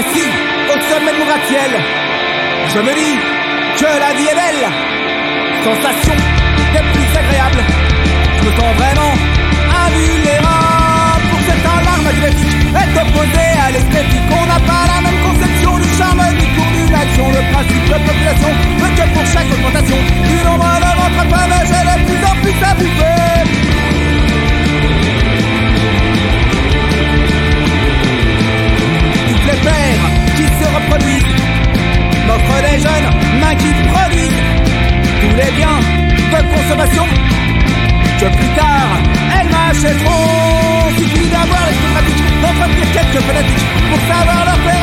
Ainsi, au sommet de mon je me dis que la vie est belle. Sensation des plus agréables. Je me sens vraiment consommation que plus tard elle m'achèteront. Suffit d'avoir les stigmatiques, d'entretenir quelques fanatiques pour savoir leur faire.